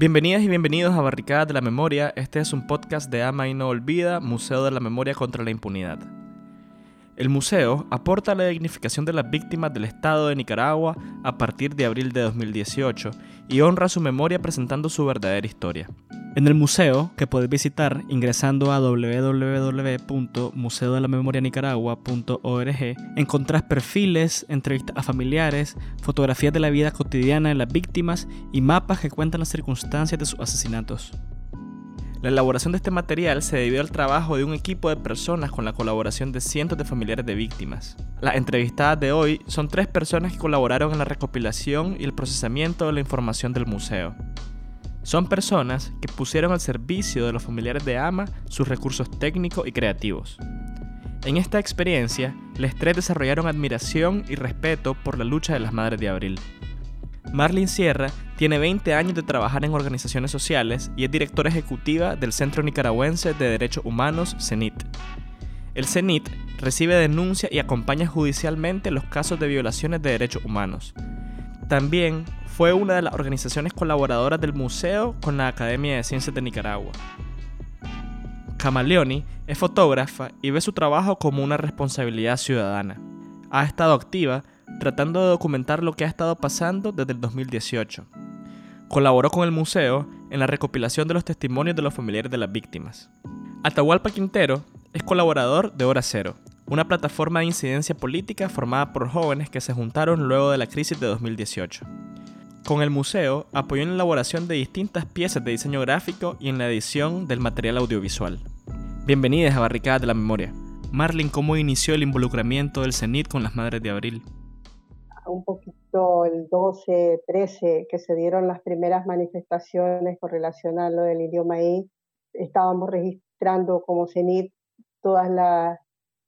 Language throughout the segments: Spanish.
Bienvenidas y bienvenidos a Barricadas de la Memoria. Este es un podcast de Ama y No Olvida, Museo de la Memoria contra la Impunidad. El museo aporta la dignificación de las víctimas del Estado de Nicaragua a partir de abril de 2018 y honra su memoria presentando su verdadera historia. En el museo, que puedes visitar ingresando a www.museodelamemorianicaragua.org, encontrás perfiles, entrevistas a familiares, fotografías de la vida cotidiana de las víctimas y mapas que cuentan las circunstancias de sus asesinatos. La elaboración de este material se debió al trabajo de un equipo de personas con la colaboración de cientos de familiares de víctimas. Las entrevistadas de hoy son tres personas que colaboraron en la recopilación y el procesamiento de la información del museo. Son personas que pusieron al servicio de los familiares de Ama sus recursos técnicos y creativos. En esta experiencia, les tres desarrollaron admiración y respeto por la lucha de las Madres de Abril. Marlene Sierra tiene 20 años de trabajar en organizaciones sociales y es directora ejecutiva del Centro Nicaragüense de Derechos Humanos, CENIT. El CENIT recibe denuncias y acompaña judicialmente los casos de violaciones de derechos humanos. También fue una de las organizaciones colaboradoras del museo con la Academia de Ciencias de Nicaragua. Camaleoni es fotógrafa y ve su trabajo como una responsabilidad ciudadana. Ha estado activa tratando de documentar lo que ha estado pasando desde el 2018. Colaboró con el museo en la recopilación de los testimonios de los familiares de las víctimas. Atahualpa Quintero es colaborador de Hora Cero, una plataforma de incidencia política formada por jóvenes que se juntaron luego de la crisis de 2018. Con el museo apoyó en la elaboración de distintas piezas de diseño gráfico y en la edición del material audiovisual. Bienvenidas a Barricadas de la Memoria. Marlin, ¿cómo inició el involucramiento del CENIT con las Madres de Abril? Un poquito el 12, 13, que se dieron las primeras manifestaciones con relación a lo del idioma ahí, estábamos registrando como CENIT todas las,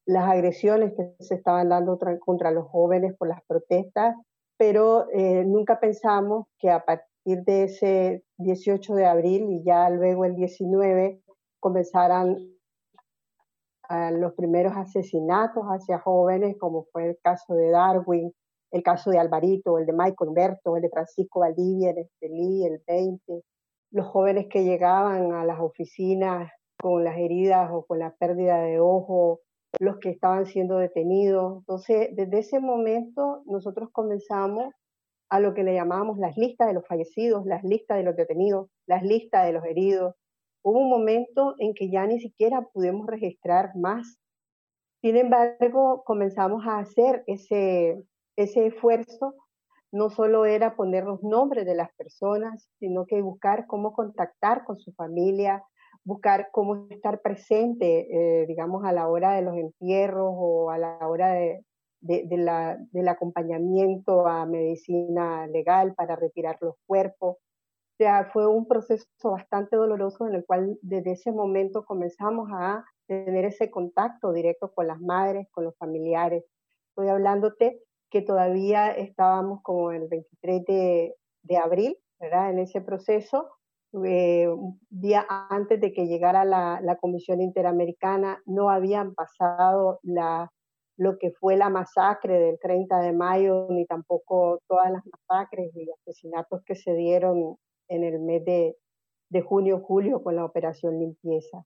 las agresiones que se estaban dando contra los jóvenes por las protestas pero eh, nunca pensamos que a partir de ese 18 de abril y ya luego el 19 comenzaran los primeros asesinatos hacia jóvenes, como fue el caso de Darwin, el caso de Alvarito, el de Michael Humberto, el de Francisco Valdivia, el de Estelí, el 20, los jóvenes que llegaban a las oficinas con las heridas o con la pérdida de ojo, los que estaban siendo detenidos. Entonces, desde ese momento nosotros comenzamos a lo que le llamábamos las listas de los fallecidos, las listas de los detenidos, las listas de los heridos. Hubo un momento en que ya ni siquiera pudimos registrar más. Sin embargo, comenzamos a hacer ese, ese esfuerzo. No solo era poner los nombres de las personas, sino que buscar cómo contactar con su familia, buscar cómo estar presente, eh, digamos, a la hora de los entierros o a la hora de, la, del acompañamiento a medicina legal para retirar los cuerpos. O sea, fue un proceso bastante doloroso en el cual desde ese momento comenzamos a tener ese contacto directo con las madres, con los familiares. Estoy hablándote que todavía estábamos como el 23 de, de abril, ¿verdad? En ese proceso eh, un día antes de que llegara la, la, Comisión Interamericana, no habían pasado la, lo que fue la masacre del 30 de mayo, ni tampoco todas las masacres y asesinatos que se dieron en el mes de, de junio-julio con la operación limpieza.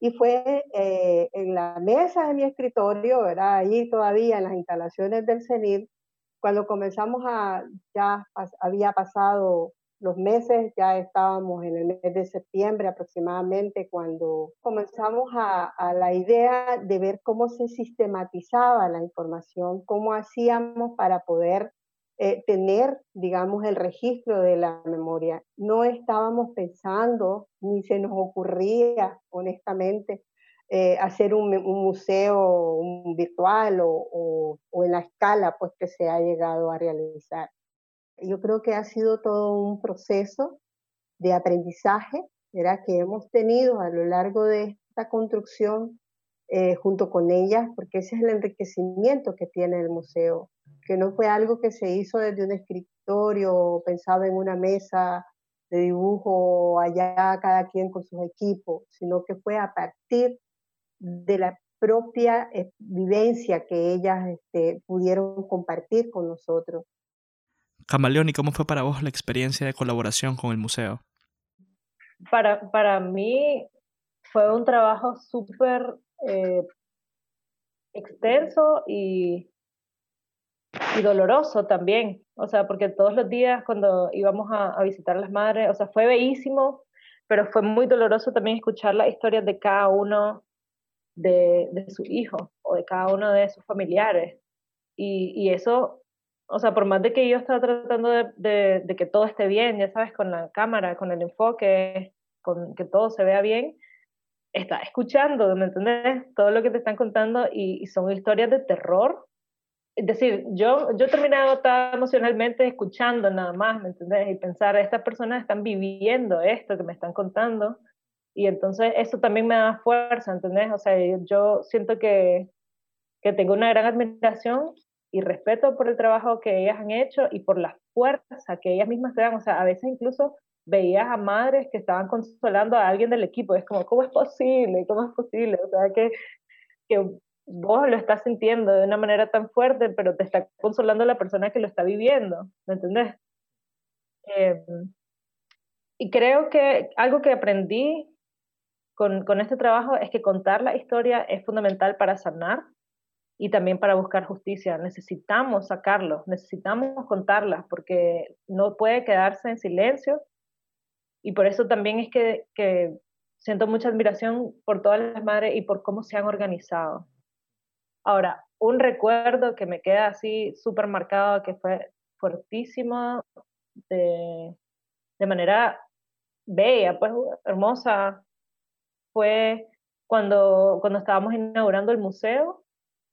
Y fue eh, en la mesa de mi escritorio, era ahí todavía en las instalaciones del CENIR, cuando comenzamos a, ya había pasado los meses, ya estábamos en el mes de septiembre aproximadamente cuando comenzamos a, la idea de ver cómo se sistematizaba la información, cómo hacíamos para poder eh, tener, digamos, el registro de la memoria. No estábamos pensando, ni se nos ocurría, honestamente, eh, hacer un, museo virtual o, o, en la escala pues, que se ha llegado a realizar. Yo creo que ha sido todo un proceso de aprendizaje que hemos tenido a lo largo de esta construcción eh, junto con ellas, porque ese es el enriquecimiento que tiene el museo, que no fue algo que se hizo desde un escritorio, pensado en una mesa de dibujo allá cada quien con sus equipos, sino que fue a partir de la propia eh, vivencia que ellas este, pudieron compartir con nosotros. Camaleón, ¿y cómo fue para vos la experiencia de colaboración con el museo? para, para mí fue un trabajo súper eh, extenso y, y doloroso también. O sea, porque todos los días cuando íbamos a, a, visitar a las madres, o sea, fue bellísimo, pero fue muy doloroso también escuchar las historias de cada uno de, de sus hijos o de cada uno de sus familiares. Y, y, eso, o sea, por más de que yo estaba tratando de, de, de, que todo esté bien, ya sabes, con la cámara, con el enfoque, con que todo se vea bien, está escuchando, ¿me entiendes? Todo lo que te están contando y, y son historias de terror es decir, yo, yo he terminado tan emocionalmente escuchando nada más, ¿me entiendes? Y pensar, estas personas están viviendo esto que me están contando, y entonces eso también me da fuerza, ¿entendés? O sea, yo siento que, que tengo una gran admiración y respeto por el trabajo que ellas han hecho y por la fuerza que ellas mismas te dan. O sea, a veces incluso veías a madres que estaban consolando a alguien del equipo. Es como, ¿cómo es posible? ¿Cómo es posible? O sea, que, que vos lo estás sintiendo de una manera tan fuerte, pero te está consolando la persona que lo está viviendo, ¿me entendés? Eh, y creo que algo que aprendí con, con este trabajo es que contar la historia es fundamental para sanar y también para buscar justicia. Necesitamos sacarlo, necesitamos contarlas porque no puede quedarse en silencio y por eso también es que, que siento mucha admiración por todas las madres y por cómo se han organizado. Ahora, un recuerdo que me queda así súper marcado, que fue fuertísimo, de, de manera bella, pues hermosa, fue cuando, cuando estábamos inaugurando el museo.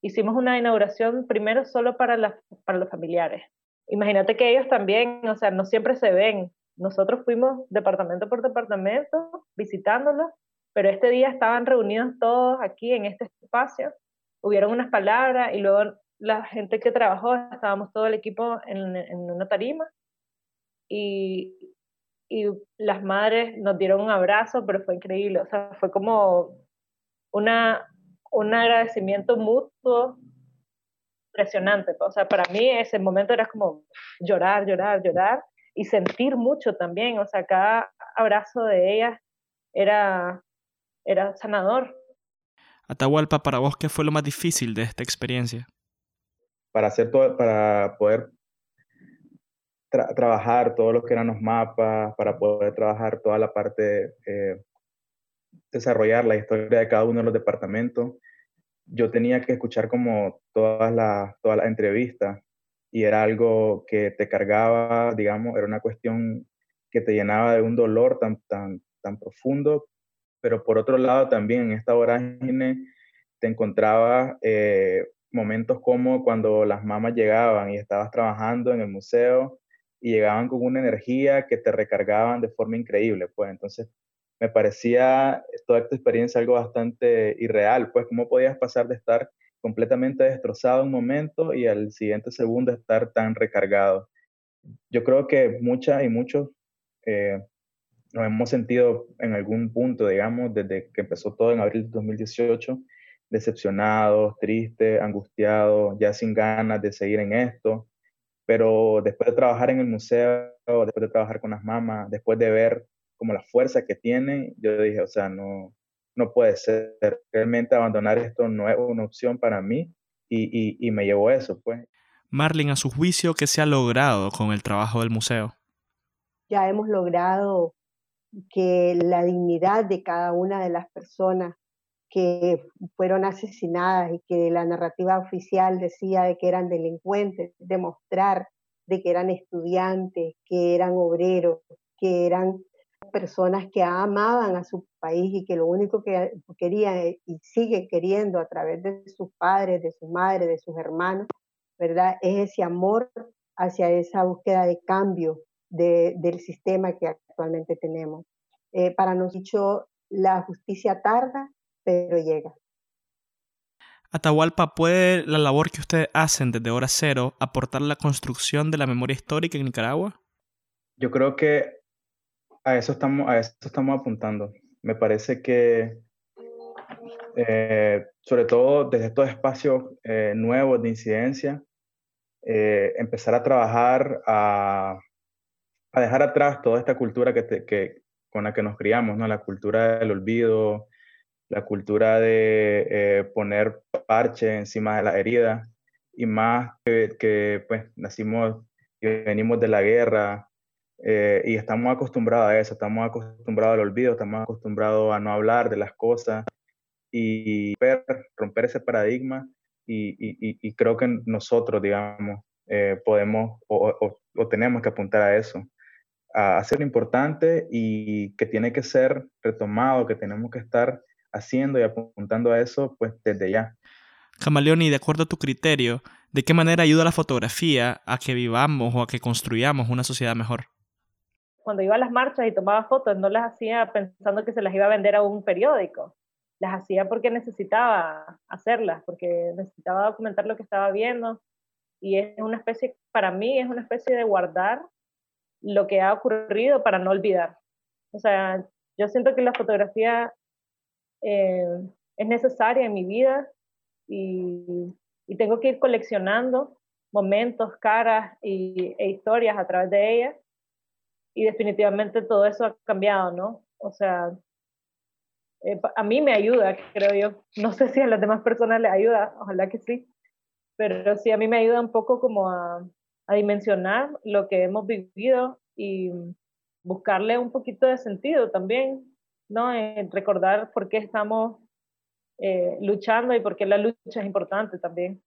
Hicimos una inauguración primero solo para, la, para los familiares. Imagínate que ellos también, o sea, no siempre se ven. Nosotros fuimos departamento por departamento visitándolos, pero este día estaban reunidos todos aquí en este espacio hubieron unas palabras y luego la gente que trabajó, estábamos todo el equipo en, en una tarima y, y las madres nos dieron un abrazo, pero fue increíble, o sea, fue como una, un agradecimiento mutuo impresionante, o sea, para mí ese momento era como llorar, llorar, llorar y sentir mucho también, o sea, cada abrazo de ellas era, era sanador, Atahualpa, para vos, ¿qué fue lo más difícil de esta experiencia? Para, hacer todo, para poder trabajar todo lo que eran los mapas, para poder trabajar toda la parte, eh, desarrollar la historia de cada uno de los departamentos, yo tenía que escuchar como todas las toda la entrevistas y era algo que te cargaba, digamos, era una cuestión que te llenaba de un dolor tan, tan, tan profundo. Pero por otro lado también en esta vorágine te encontraba eh, momentos como cuando las mamás llegaban y estabas trabajando en el museo y llegaban con una energía que te recargaban de forma increíble, pues. Entonces me parecía toda esta experiencia algo bastante irreal, pues cómo podías pasar de estar completamente destrozado un momento y al siguiente segundo estar tan recargado. Yo creo que muchas y muchos eh, nos hemos sentido en algún punto, digamos, desde que empezó todo en abril de 2018, decepcionados, tristes, angustiados, ya sin ganas de seguir en esto. Pero después de trabajar en el museo, después de trabajar con las mamás, después de ver como la fuerza que tienen, yo dije, o sea, no, no puede ser. Realmente abandonar esto no es una opción para mí y, y, y me llevó eso, pues. Marlene, a su juicio, ¿qué se ha logrado con el trabajo del museo? Ya hemos logrado que la dignidad de cada una de las personas que fueron asesinadas y que la narrativa oficial decía de que eran delincuentes, demostrar de que eran estudiantes, que eran obreros, que eran personas que amaban a su país y que lo único que querían eh, y siguen queriendo a través de sus padres, de sus madres, de sus hermanos, ¿verdad? Es ese amor hacia esa búsqueda de cambio de, del sistema que actualmente tenemos. Eh, para nosotros la justicia tarda, pero llega. Atahualpa, ¿puede la labor que ustedes hacen desde hora cero aportar la construcción de la memoria histórica en Nicaragua? Yo creo que a eso estamos, a eso estamos apuntando. Me parece que, eh, sobre todo desde estos espacios eh, nuevos de incidencia, empezar a trabajar a a dejar atrás toda esta cultura que, que, con la que nos criamos, ¿no? La cultura del olvido, la cultura de eh, poner parche encima de la herida y más que, que, pues nacimos y venimos de la guerra eh, y estamos acostumbrados a eso, estamos acostumbrados al olvido, estamos acostumbrados a no hablar de las cosas y romper, romper ese paradigma y, y, y, creo que nosotros, digamos, eh, podemos o, o, tenemos que apuntar a eso, a hacer lo importante y que tiene que ser retomado, que tenemos que estar haciendo y apuntando a eso, pues desde ya. Camaleoni, de acuerdo a tu criterio, ¿de qué manera ayuda la fotografía a que vivamos o a que construyamos una sociedad mejor? Cuando iba a las marchas y tomaba fotos, no las hacía pensando que se las iba a vender a un periódico. Las hacía porque necesitaba hacerlas, porque necesitaba documentar lo que estaba viendo. Y es una especie, para mí, es una especie de guardar lo que ha ocurrido para no olvidar. O sea, yo siento que la fotografía eh, es necesaria en mi vida y, tengo que ir coleccionando momentos, caras y, e historias a través de ella. Y definitivamente todo eso ha cambiado, ¿no? O sea, eh, a mí me ayuda, creo yo. No sé si a las demás personas les ayuda, ojalá que sí. Pero sí, a mí me ayuda un poco como a, a dimensionar lo que hemos vivido y buscarle un poquito de sentido también, ¿no? En recordar por qué estamos eh, luchando y por qué la lucha es importante también.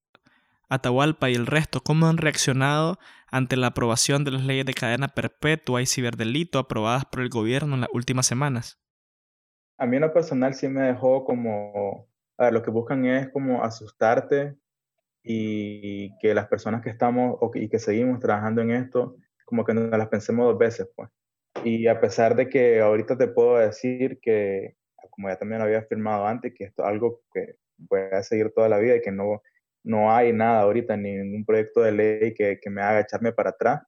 Atahualpa y el resto, ¿cómo han reaccionado ante la aprobación de las leyes de cadena perpetua y ciberdelito aprobadas por el gobierno en las últimas semanas? A mí en lo personal sí me dejó como, a ver, lo que buscan es como asustarte y que las personas que estamos y que seguimos trabajando en esto, como que no las pensemos dos veces, pues. Y a pesar de que ahorita te puedo decir que como ya también lo había afirmado antes, que esto es algo que voy a seguir toda la vida y que no, no hay nada ahorita, ni ningún proyecto de ley que, que me haga echarme para atrás,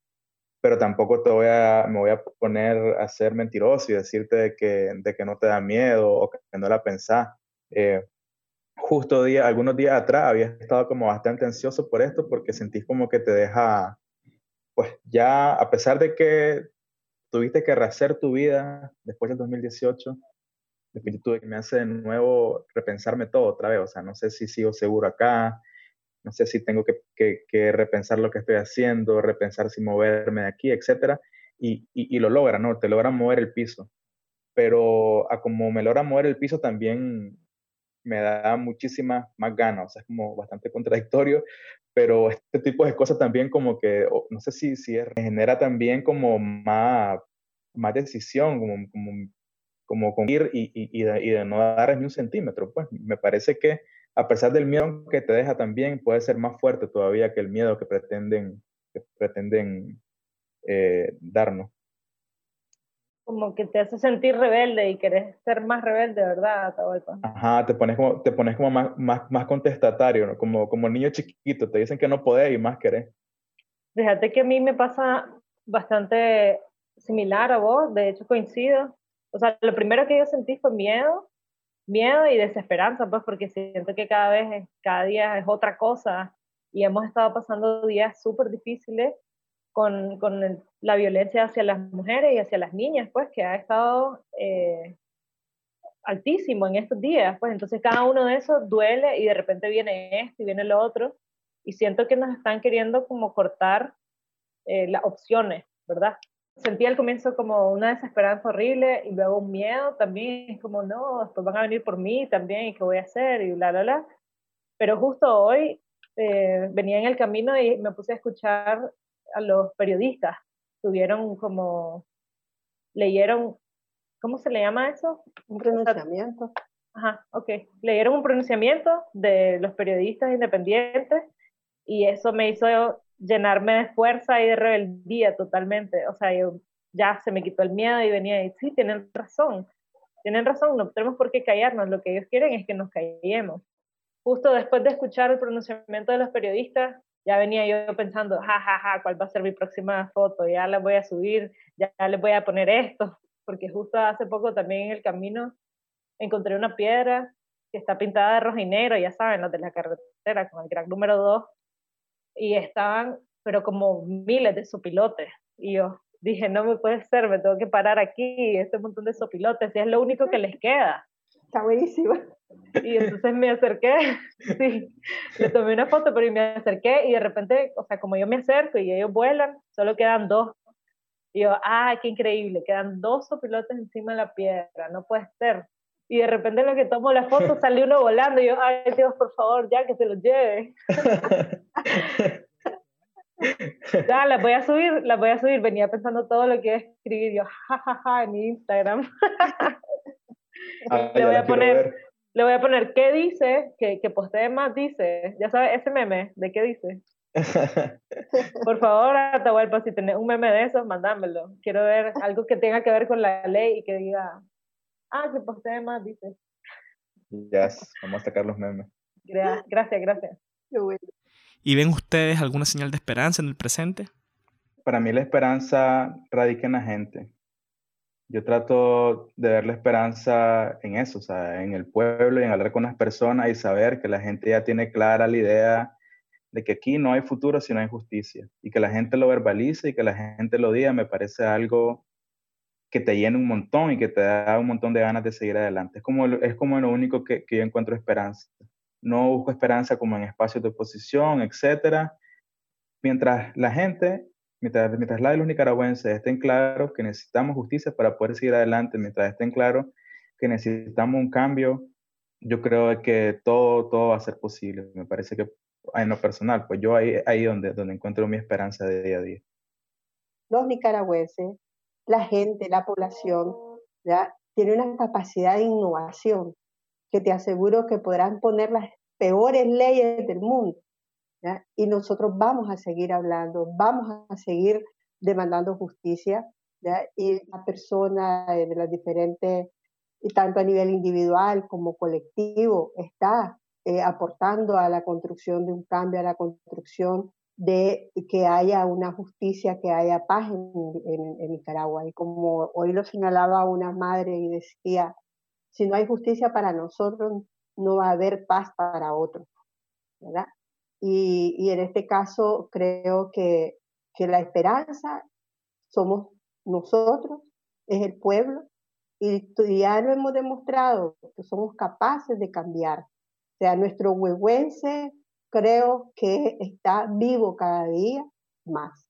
pero tampoco te voy a, me voy a poner a ser mentiroso y decirte de que, de que no te da miedo o que no la pensás. Eh, justo día, algunos días atrás había estado como bastante ansioso por esto porque sentís como que te deja, pues ya, a pesar de que tuviste que rehacer tu vida después del 2018, tuve que me hace de nuevo repensarme todo otra vez. O sea, no sé si sigo seguro acá, no sé si tengo que, repensar lo que estoy haciendo, repensar si moverme de aquí, etc. Y, lo logra, ¿no? Te logra mover el piso. Pero a como me logra mover el piso también me da muchísimas más ganas, o sea, es como bastante contradictorio, pero este tipo de cosas también como que, no sé si, si es, genera también como más, más decisión, como, como como con ir y, y, y, de, no dar ni un centímetro. Pues me parece que a pesar del miedo que te deja también, puede ser más fuerte todavía que el miedo que pretenden, que pretenden eh, darnos. Como que te hace sentir rebelde y querés ser más rebelde, ¿verdad, Ajá, te pones como, te pones como más, más, más contestatario, ¿no? como, como niño chiquito, te dicen que no podés y más querés. Fíjate que a mí me pasa bastante similar a vos, de hecho coincido. O sea, lo primero que yo sentí fue miedo, miedo y desesperanza, pues porque siento que cada vez, cada día es otra cosa y hemos estado pasando días súper difíciles con, con, la violencia hacia las mujeres y hacia las niñas, pues que ha estado eh, altísimo en estos días, pues entonces cada uno de esos duele y de repente viene esto y viene lo otro y siento que nos están queriendo como cortar eh, las opciones, ¿verdad? Sentí al comienzo como una desesperanza horrible y luego un miedo también, es como, no, después van a venir por mí también y qué voy a hacer y bla, bla, bla. Pero justo hoy eh, venía en el camino y me puse a escuchar a los periodistas. Tuvieron como, leyeron, ¿cómo se le llama eso? Un pronunciamiento. Ajá, ok. Leyeron un pronunciamiento de los periodistas independientes y eso me hizo llenarme de fuerza y de rebeldía totalmente. O sea, ya se me quitó el miedo y venía y sí, tienen razón, tienen razón, no tenemos por qué callarnos, lo que ellos quieren es que nos callemos. Justo después de escuchar el pronunciamiento de los periodistas, ya venía yo pensando, ja, ja, ja, ¿cuál va a ser mi próxima foto? Ya la voy a subir, ya, ya les voy a poner esto, porque justo hace poco también en el camino encontré una piedra que está pintada de rojo y negro, ya saben, los de la carretera, con el crack número 2, y estaban, pero como miles de sopilotes. Y yo, dije, no me puede ser, me tengo que parar aquí, este montón de sopilotes, y es lo único que les queda. Está buenísimo. Y entonces me acerqué, sí, le tomé una foto, pero me acerqué y de repente, o sea, como yo me acerco y ellos vuelan, solo quedan dos. Y yo, ah, qué increíble, quedan dos sopilotes encima de la piedra, no puede ser. Y de repente en lo que tomo la foto salió uno volando y yo, ay Dios, por favor, ya que se los lleve. ya, las voy a subir, las voy a subir. Venía pensando todo lo que iba a escribir yo, jajaja, ja, ja, en mi Instagram. Ah, le voy a poner, le voy a poner qué dice, que, que postee más dice. Ya sabes, ese meme, ¿de qué dice? Por favor, Atahualpa, si tenés un meme de esos, mándamelo. Quiero ver algo que tenga que ver con la ley y que diga, ah, que postee más, dice. Ya, vamos a sacar los memes. Gracias, gracias. ¿Y ven ustedes alguna señal de esperanza en el presente? Para mí la esperanza radica en la gente yo trato de ver la esperanza en eso, o sea, en el pueblo y en hablar con las personas y saber que la gente ya tiene clara la idea de que aquí no hay futuro si no hay justicia y que la gente lo verbalice y que la gente lo diga me parece algo que te llena un montón y que te da un montón de ganas de seguir adelante. Es como, es como lo único que, que yo encuentro esperanza. No busco esperanza como en espacios de oposición, etcétera. Mientras la gente mientras, mientras la de los nicaragüenses estén claros que necesitamos justicia para poder seguir adelante, mientras estén claros que necesitamos un cambio, yo creo que todo, todo va a ser posible. Me parece que en lo personal, pues yo ahí, ahí donde, donde encuentro mi esperanza de día a día. Los nicaragüenses, la gente, la población, ya tiene una capacidad de innovación que te aseguro que podrán poner las peores leyes del mundo, y nosotros vamos a seguir hablando, vamos a seguir demandando justicia, y la persona de las diferentes, y tanto a nivel individual como colectivo, está eh, aportando a la construcción de un cambio, a la construcción de que haya una justicia, que haya paz en, en, Nicaragua. Y como hoy lo señalaba una madre y decía, si no hay justicia para nosotros, no va a haber paz para otros. ¿verdad? Y, en este caso creo que, que la esperanza somos nosotros, es el pueblo, y ya lo hemos demostrado, que somos capaces de cambiar. O sea, nuestro huehuense creo que está vivo cada día más.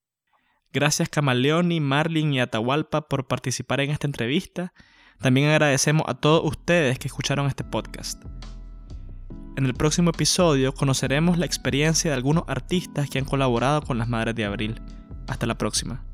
Gracias Camaleoni, Marlin y Atahualpa por participar en esta entrevista. También agradecemos a todos ustedes que escucharon este podcast. En el próximo episodio conoceremos la experiencia de algunos artistas que han colaborado con las Madres de Abril. Hasta la próxima.